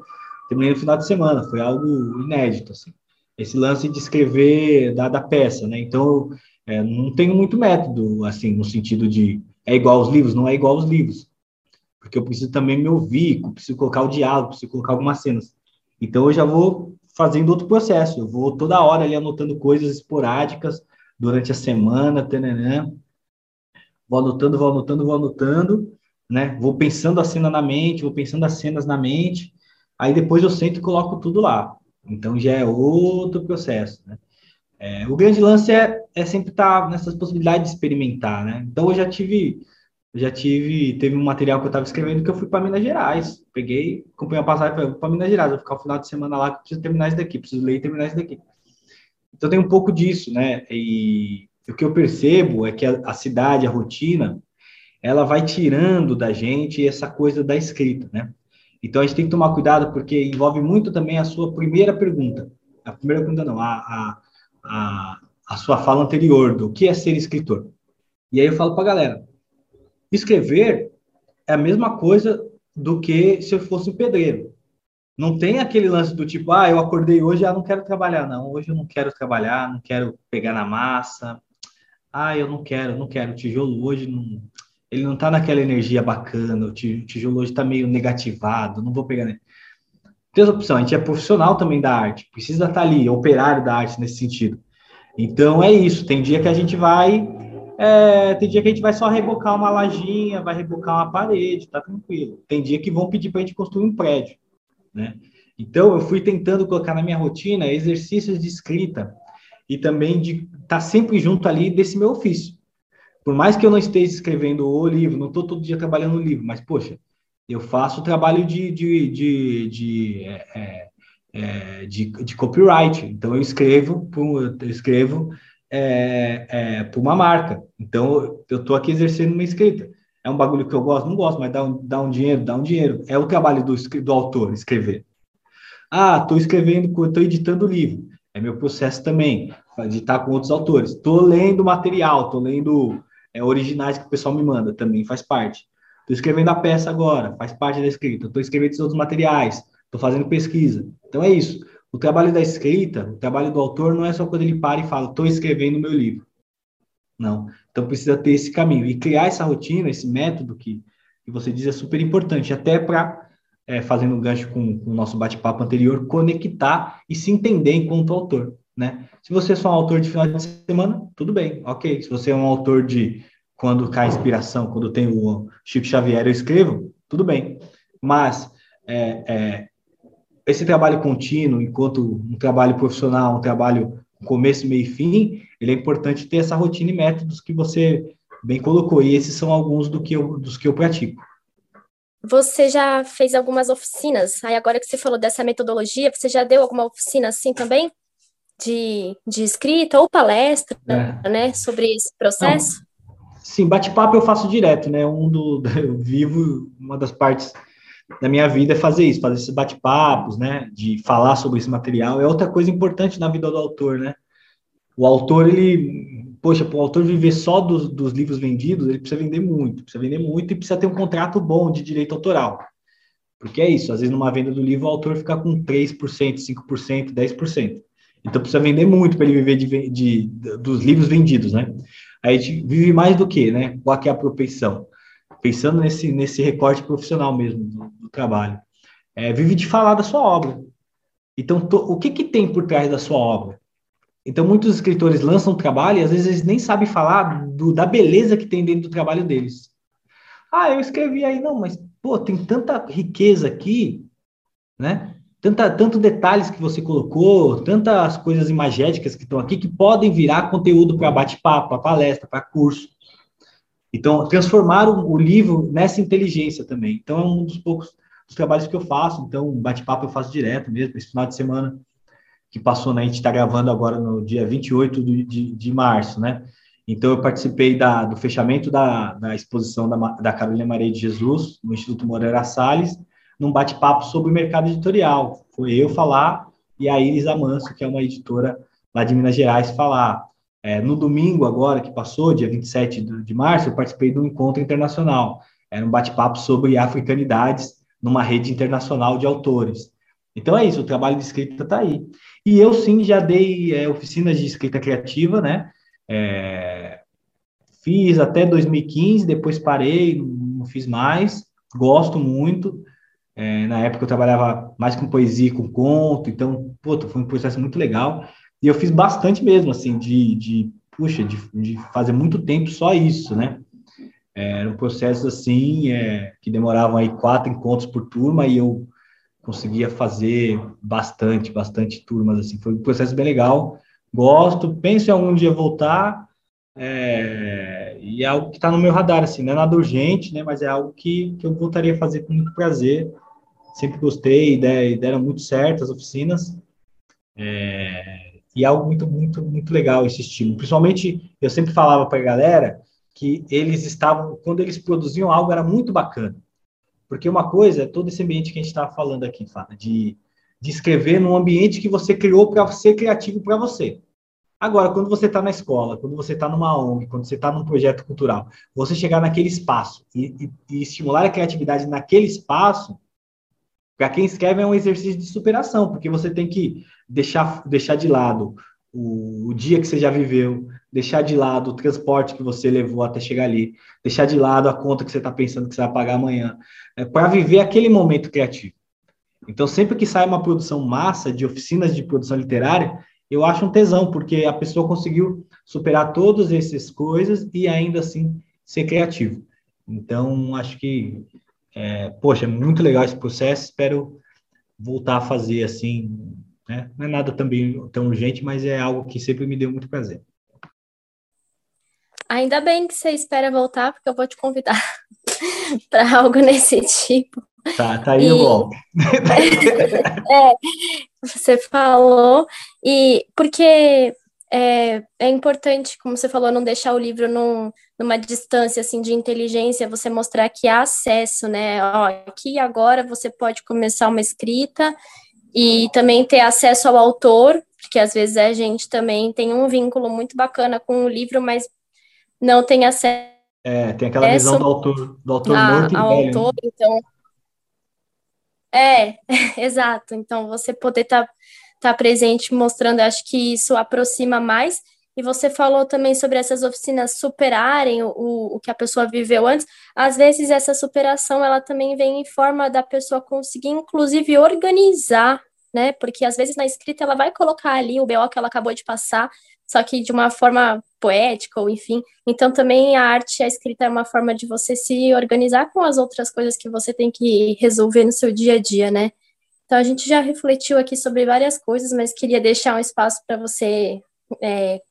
terminei no final de semana, foi algo inédito, assim. Esse lance de escrever da, da peça, né? Então, é, não tenho muito método, assim, no sentido de é igual aos livros, não é igual aos livros. Porque eu preciso também me ouvir, preciso colocar o diálogo, preciso colocar algumas cenas. Então eu já vou fazendo outro processo, eu vou toda hora ali anotando coisas esporádicas durante a semana, tananã. vou anotando, vou anotando, vou anotando, né? Vou pensando a cena na mente, vou pensando as cenas na mente, aí depois eu sento e coloco tudo lá. Então já é outro processo, né? É, o grande lance é, é sempre estar tá nessas possibilidades de experimentar, né? Então eu já tive, já tive, teve um material que eu estava escrevendo que eu fui para Minas Gerais, peguei, comprei uma passagem para Minas Gerais, vou ficar o final de semana lá que preciso terminar isso daqui, preciso ler e terminar isso daqui. Então tem um pouco disso, né? E o que eu percebo é que a, a cidade, a rotina, ela vai tirando da gente essa coisa da escrita, né? Então a gente tem que tomar cuidado porque envolve muito também a sua primeira pergunta. A primeira pergunta não, a, a a, a sua fala anterior do que é ser escritor. E aí eu falo para a galera, escrever é a mesma coisa do que se eu fosse um pedreiro. Não tem aquele lance do tipo, ah, eu acordei hoje, ah, não quero trabalhar, não. Hoje eu não quero trabalhar, não quero pegar na massa. Ah, eu não quero, não quero. O tijolo hoje não, ele não está naquela energia bacana. O tijolo hoje está meio negativado, não vou pegar nele. Tem essa opção, a gente é profissional também da arte, precisa estar ali, operário da arte nesse sentido. Então é isso, tem dia que a gente vai, é, tem dia que a gente vai só rebocar uma lajinha, vai rebocar uma parede, tá tranquilo. Tem dia que vão pedir para a gente construir um prédio, né? Então eu fui tentando colocar na minha rotina exercícios de escrita e também de estar tá sempre junto ali desse meu ofício. Por mais que eu não esteja escrevendo o livro, não estou todo dia trabalhando no livro, mas poxa, eu faço trabalho de, de, de, de, é, é, é, de, de, copyright. Então, eu escrevo, eu escrevo é, é, uma marca. Então, eu estou aqui exercendo uma escrita. É um bagulho que eu gosto? Não gosto, mas dá um, dá um dinheiro, dá um dinheiro. É o trabalho do, do autor, escrever. Ah, estou escrevendo, estou editando o livro. É meu processo também, editar com outros autores. Estou lendo material, estou lendo é, originais que o pessoal me manda, também faz parte. Estou escrevendo a peça agora, faz parte da escrita. Estou escrevendo outros materiais, estou fazendo pesquisa. Então é isso. O trabalho da escrita, o trabalho do autor não é só quando ele para e fala, estou escrevendo meu livro. Não. Então precisa ter esse caminho. E criar essa rotina, esse método que, que você diz é super importante, até para é, fazendo um gancho com, com o nosso bate-papo anterior, conectar e se entender enquanto autor, né? Se você é só um autor de final de semana, tudo bem, ok. Se você é um autor de quando cai a inspiração, quando tem o Chico Xavier, eu escrevo, tudo bem. Mas é, é, esse trabalho contínuo, enquanto um trabalho profissional, um trabalho começo, meio e fim, ele é importante ter essa rotina e métodos que você bem colocou. E esses são alguns do que eu, dos que eu pratico. Você já fez algumas oficinas. Aí agora que você falou dessa metodologia, você já deu alguma oficina assim também? De, de escrita ou palestra, é. né? Sobre esse processo? Não. Sim, bate-papo eu faço direto, né? Um do, eu vivo, uma das partes da minha vida é fazer isso, fazer esses bate-papos, né? De falar sobre esse material. É outra coisa importante na vida do autor, né? O autor, ele poxa, para o autor viver só dos, dos, livros vendidos, ele precisa vender muito, precisa vender muito e precisa ter um contrato bom de direito autoral. Porque é isso, às vezes numa venda do livro o autor fica com 3%, 5%, 10%. Então precisa vender muito para ele viver de, de, de, dos livros vendidos, né? A gente vive mais do que, né? Qual que é a propensão? Pensando nesse, nesse recorte profissional mesmo do, do trabalho. É, vive de falar da sua obra. Então, to, o que, que tem por trás da sua obra? Então, muitos escritores lançam trabalho e às vezes eles nem sabem falar do, da beleza que tem dentro do trabalho deles. Ah, eu escrevi aí, não, mas, pô, tem tanta riqueza aqui, né? Tanta, tanto detalhes que você colocou, tantas coisas imagéticas que estão aqui que podem virar conteúdo para bate-papo, para palestra, para curso. Então, transformar o, o, livro nessa inteligência também. Então, é um dos poucos dos trabalhos que eu faço. Então, bate-papo eu faço direto mesmo. Esse final de semana que passou, né? A gente está gravando agora no dia 28 de, de, março, né? Então, eu participei da, do fechamento da, da exposição da, da Carolina Maria de Jesus, no Instituto Moreira Salles, num bate-papo sobre o mercado editorial. Foi eu falar e a Iris Amanso, que é uma editora lá de Minas Gerais, falar. É, no domingo, agora que passou, dia 27 de, março, eu participei de um encontro internacional. Era um bate-papo sobre africanidades numa rede internacional de autores. Então é isso, o trabalho de escrita está aí. E eu sim já dei é, oficinas de escrita criativa, né? É, fiz até 2015, depois parei, não fiz mais. Gosto muito. É, na época eu trabalhava mais com poesia, com conto, então, pô, foi um processo muito legal. E eu fiz bastante mesmo, assim, de, de puxa, de, de fazer muito tempo só isso, né? É, eram processos assim, é, que demoravam aí quatro encontros por turma e eu conseguia fazer bastante, bastante turmas, assim, foi um processo bem legal, gosto, penso em algum dia voltar, é, e é algo que está no meu radar, assim, não é nada urgente, né, mas é algo que, que eu voltaria a fazer com muito prazer, sempre gostei, e deram muito certo as oficinas, é, e é algo muito, muito, muito legal esse estímulo, principalmente, eu sempre falava para a galera que eles estavam, quando eles produziam algo, era muito bacana, porque uma coisa é todo esse ambiente que a gente está falando aqui, Fábio, de, de escrever num ambiente que você criou para ser criativo para você. Agora, quando você está na escola, quando você está numa ONG, quando você está num projeto cultural, você chegar naquele espaço e, e, e estimular a criatividade naquele espaço, para quem escreve é um exercício de superação, porque você tem que deixar, deixar de lado o, o dia que você já viveu, deixar de lado o transporte que você levou até chegar ali, deixar de lado a conta que você está pensando que você vai pagar amanhã, é, para viver aquele momento criativo. Então, sempre que sai uma produção massa de oficinas de produção literária, eu acho um tesão, porque a pessoa conseguiu superar todas essas coisas e ainda assim ser criativo. Então, acho que, é, poxa, é muito legal esse processo, espero voltar a fazer assim, né? Não é nada também tão urgente, mas é algo que sempre me deu muito prazer. Ainda bem que você espera voltar, porque eu vou te convidar para algo nesse tipo. Tá, tá aí e... o golpe. é, você falou, e porque é, é, importante, como você falou, não deixar o livro num, numa distância assim de inteligência, você mostrar que há acesso, né? Ó, aqui agora você pode começar uma escrita e também ter acesso ao autor, porque às vezes a gente também tem um vínculo muito bacana com o livro, mas não tem acesso. É, tem aquela visão do autor, do autor a, morto ao velho, né? autor, então. É, exato. Então, você poder estar tá, tá presente mostrando, acho que isso aproxima mais. E você falou também sobre essas oficinas superarem o, o que a pessoa viveu antes. Às vezes essa superação ela também vem em forma da pessoa conseguir, inclusive, organizar, né? Porque às vezes na escrita ela vai colocar ali o BO que ela acabou de passar, só que de uma forma poética, ou enfim. Então também a arte, a escrita é uma forma de você se organizar com as outras coisas que você tem que resolver no seu dia a dia, né? Então a gente já refletiu aqui sobre várias coisas, mas queria deixar um espaço para você é,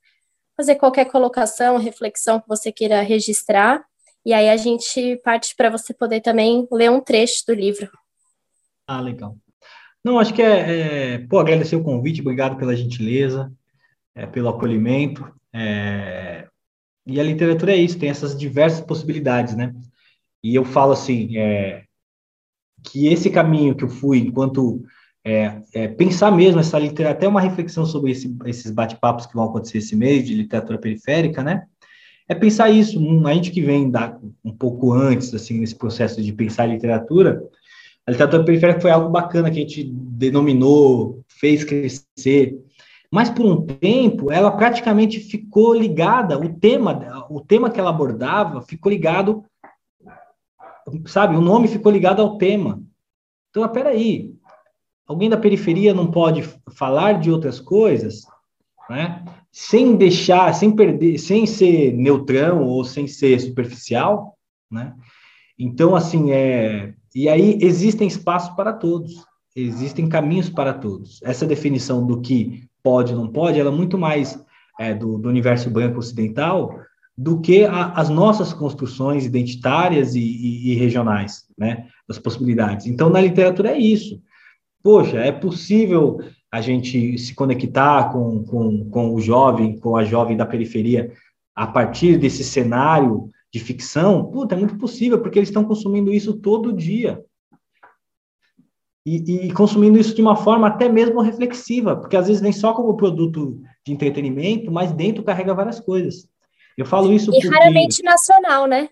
fazer qualquer colocação, reflexão que você queira registrar. E aí a gente parte para você poder também ler um trecho do livro. Ah, legal. Não, acho que é, é pô, agradecer o convite, obrigado pela gentileza, é, pelo acolhimento. É, e a literatura é isso, tem essas diversas possibilidades, né? E eu falo assim, é, que esse caminho que eu fui enquanto é, é, pensar mesmo essa literatura, até uma reflexão sobre esse, esses bate-papos que vão acontecer esse mês de literatura periférica, né? É pensar isso, a gente que vem da, um pouco antes, assim, nesse processo de pensar literatura, a literatura periférica foi algo bacana que a gente denominou, fez crescer, mas por um tempo ela praticamente ficou ligada, o tema, o tema que ela abordava ficou ligado, sabe, o nome ficou ligado ao tema. Então, peraí, alguém da periferia não pode falar de outras coisas, né? Sem deixar, sem perder, sem ser neutrão ou sem ser superficial, né? Então, assim, é. E aí existem espaços para todos, existem caminhos para todos. Essa definição do que pode ou não pode, ela é muito mais é, do, do, universo branco ocidental do que a, as nossas construções identitárias e, e, e regionais, né? Das possibilidades. Então, na literatura é isso poxa, é possível a gente se conectar com, com, com o jovem, com a jovem da periferia, a partir desse cenário de ficção? Puta, é muito possível, porque eles estão consumindo isso todo dia. E, e, consumindo isso de uma forma até mesmo reflexiva, porque às vezes vem só como produto de entretenimento, mas dentro carrega várias coisas. Eu falo isso e porque... raramente nacional, né?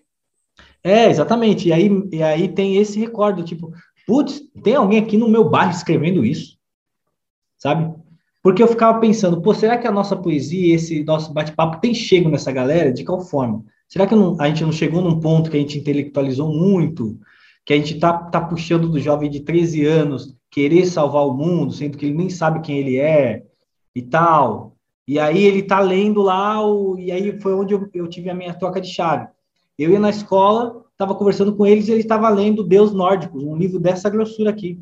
É, exatamente. E aí, e aí tem esse recorde, tipo, Putz, tem alguém aqui no meu bairro escrevendo isso? Sabe? Porque eu ficava pensando, pô, será que a nossa poesia, esse nosso bate-papo tem chego nessa galera? De qual forma? Será que não, a gente não chegou num ponto que a gente intelectualizou muito? Que a gente tá, tá puxando do jovem de 13 anos querer salvar o mundo, sendo que ele nem sabe quem ele é e tal. E aí ele tá lendo lá, o, e aí foi onde eu, eu tive a minha troca de chave. Eu ia na escola, estava conversando com eles ele estava lendo Deus Nórdicos, um livro dessa grossura aqui,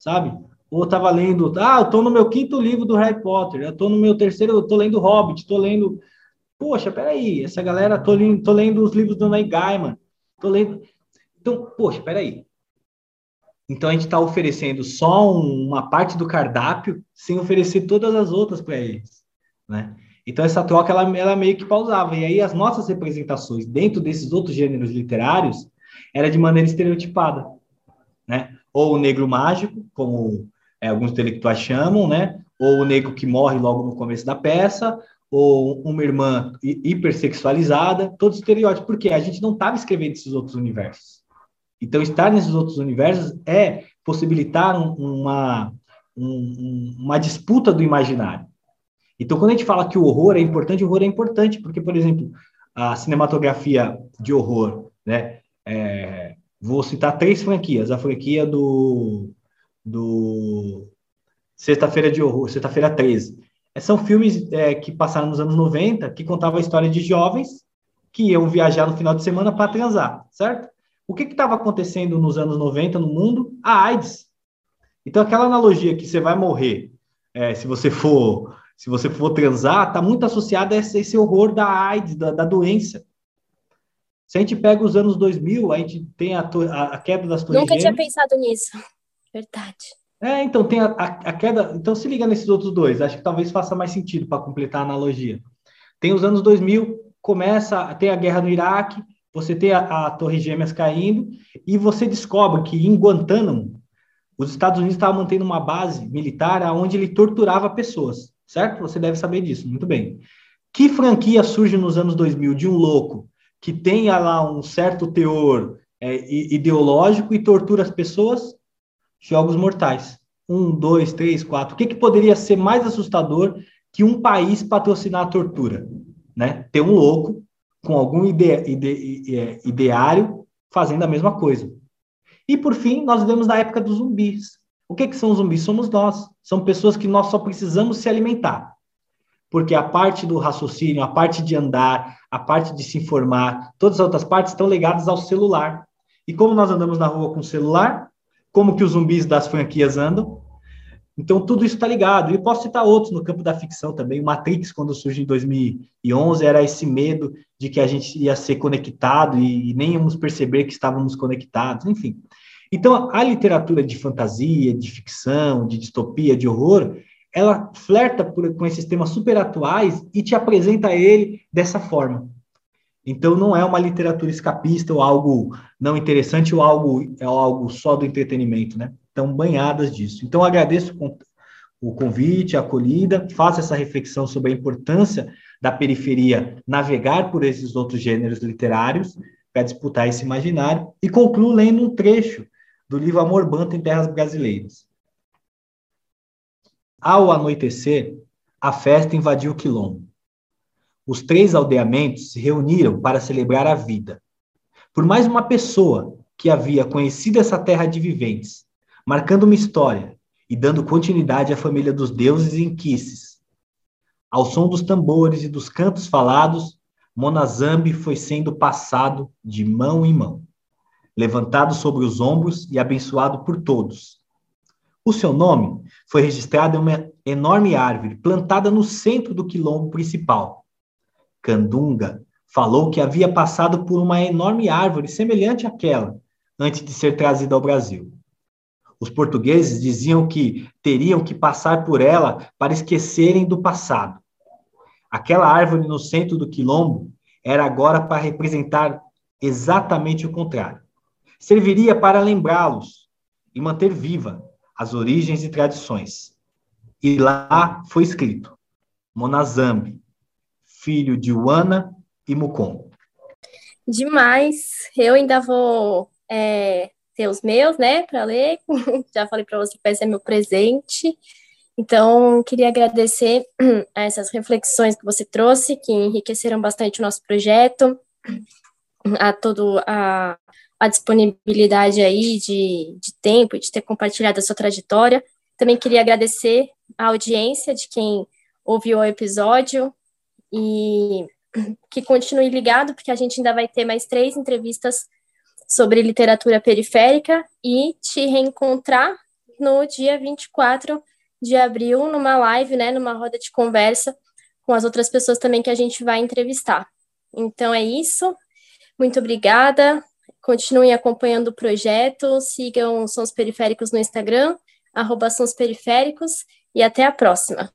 sabe? Ou estava lendo, ah, eu estou no meu quinto livro do Harry Potter, eu estou no meu terceiro, eu lendo Hobbit, estou lendo... Poxa, peraí, essa galera, estou lendo, tô lendo os livros do Neil Gaiman, estou lendo... Então, poxa, peraí. Então, a gente está oferecendo só uma parte do cardápio sem oferecer todas as outras para eles, né? Então, essa troca, ela, ela meio que pausava. E aí, as nossas representações dentro desses outros gêneros literários era de maneira estereotipada, né? Ou o negro mágico, como é, alguns intelectuais chamam, né? Ou o negro que morre logo no começo da peça, ou uma irmã hipersexualizada, todos estereótipos, porque a gente não estava escrevendo esses outros universos. Então, estar nesses outros universos é possibilitar um, uma, um, uma disputa do imaginário. Então, quando a gente fala que o horror é importante, o horror é importante, porque, por exemplo, a cinematografia de horror, né? É, vou citar três franquias. A franquia do, do Sexta-feira de Horror, Sexta-feira 13. É, são filmes é, que passaram nos anos 90, que contavam a história de jovens que iam viajar no final de semana para transar, certo? O que estava acontecendo nos anos 90 no mundo? A AIDS. Então, aquela analogia que você vai morrer é, se você for se você for transar, está muito associado a esse, horror da AIDS, da, da, doença. Se a gente pega os anos 2000, a gente tem a, a, a queda das torres Nunca tinha pensado nisso. Verdade. É, então tem a, a, queda. Então se liga nesses outros dois. Acho que talvez faça mais sentido para completar a analogia. Tem os anos 2000, começa, tem a guerra no Iraque, você tem a, a Torre Gêmeas caindo e você descobre que em Guantánamo os Estados Unidos estavam mantendo uma base militar onde ele torturava pessoas certo? Você deve saber disso, muito bem. Que franquia surge nos anos 2000 de um louco que tenha lá um certo teor é, ideológico e tortura as pessoas? Jogos Mortais. Um, dois, três, quatro. O que, que poderia ser mais assustador que um país patrocinar a tortura, né? Ter um louco com algum ide, ide, é, ideário fazendo a mesma coisa. E por fim, nós vivemos na época dos zumbis. O que, que são zumbis? Somos nós. São pessoas que nós só precisamos se alimentar. Porque a parte do raciocínio, a parte de andar, a parte de se informar, todas as outras partes estão ligadas ao celular. E como nós andamos na rua com o celular, como que os zumbis das franquias andam? Então, tudo isso está ligado. E posso citar outros no campo da ficção também. O Matrix, quando surgiu em 2011, era esse medo de que a gente ia ser conectado e, e nem íamos perceber que estávamos conectados, enfim. Então, a literatura de fantasia, de ficção, de distopia, de horror, ela flerta por, com esses temas super atuais e te apresenta ele dessa forma. Então, não é uma literatura escapista ou algo não interessante ou algo, é algo só do entretenimento, né? Estão banhadas disso. Então, agradeço o convite, a acolhida, faça essa reflexão sobre a importância da periferia navegar por esses outros gêneros literários para disputar esse imaginário e concluo lendo um trecho do livro Amor Banto em Terras Brasileiras. Ao anoitecer, a festa invadiu o quilombo. Os três aldeamentos se reuniram para celebrar a vida. Por mais uma pessoa que havia conhecido essa terra de viventes, marcando uma história e dando continuidade à família dos deuses inquices. Ao som dos tambores e dos cantos falados, Monazambi foi sendo passado de mão em mão, levantado sobre os ombros e abençoado por todos. O seu nome foi registrado em uma enorme árvore plantada no centro do quilombo principal. Candunga falou que havia passado por uma enorme árvore semelhante àquela antes de ser trazida ao Brasil. Os portugueses diziam que teriam que passar por ela para esquecerem do passado. Aquela árvore no centro do quilombo era agora para representar exatamente o contrário. Serviria para lembrá-los e manter viva as origens e tradições. E lá foi escrito: Monazambi, filho de Uana e Mucon. Demais. Eu ainda vou é, ter os meus, né, para ler. Já falei para você que vai ser meu presente. Então, queria agradecer a essas reflexões que você trouxe, que enriqueceram bastante o nosso projeto, a toda a, a disponibilidade aí de, de tempo de ter compartilhado a sua trajetória. Também queria agradecer a audiência de quem ouviu o episódio e que continue ligado, porque a gente ainda vai ter mais três entrevistas sobre literatura periférica e te reencontrar no dia 24 de abril, numa live, né, numa roda de conversa com as outras pessoas também que a gente vai entrevistar. Então é isso. Muito obrigada. Continuem acompanhando o projeto, sigam Sons Periféricos no Instagram, arroba Sons Periféricos, e até a próxima.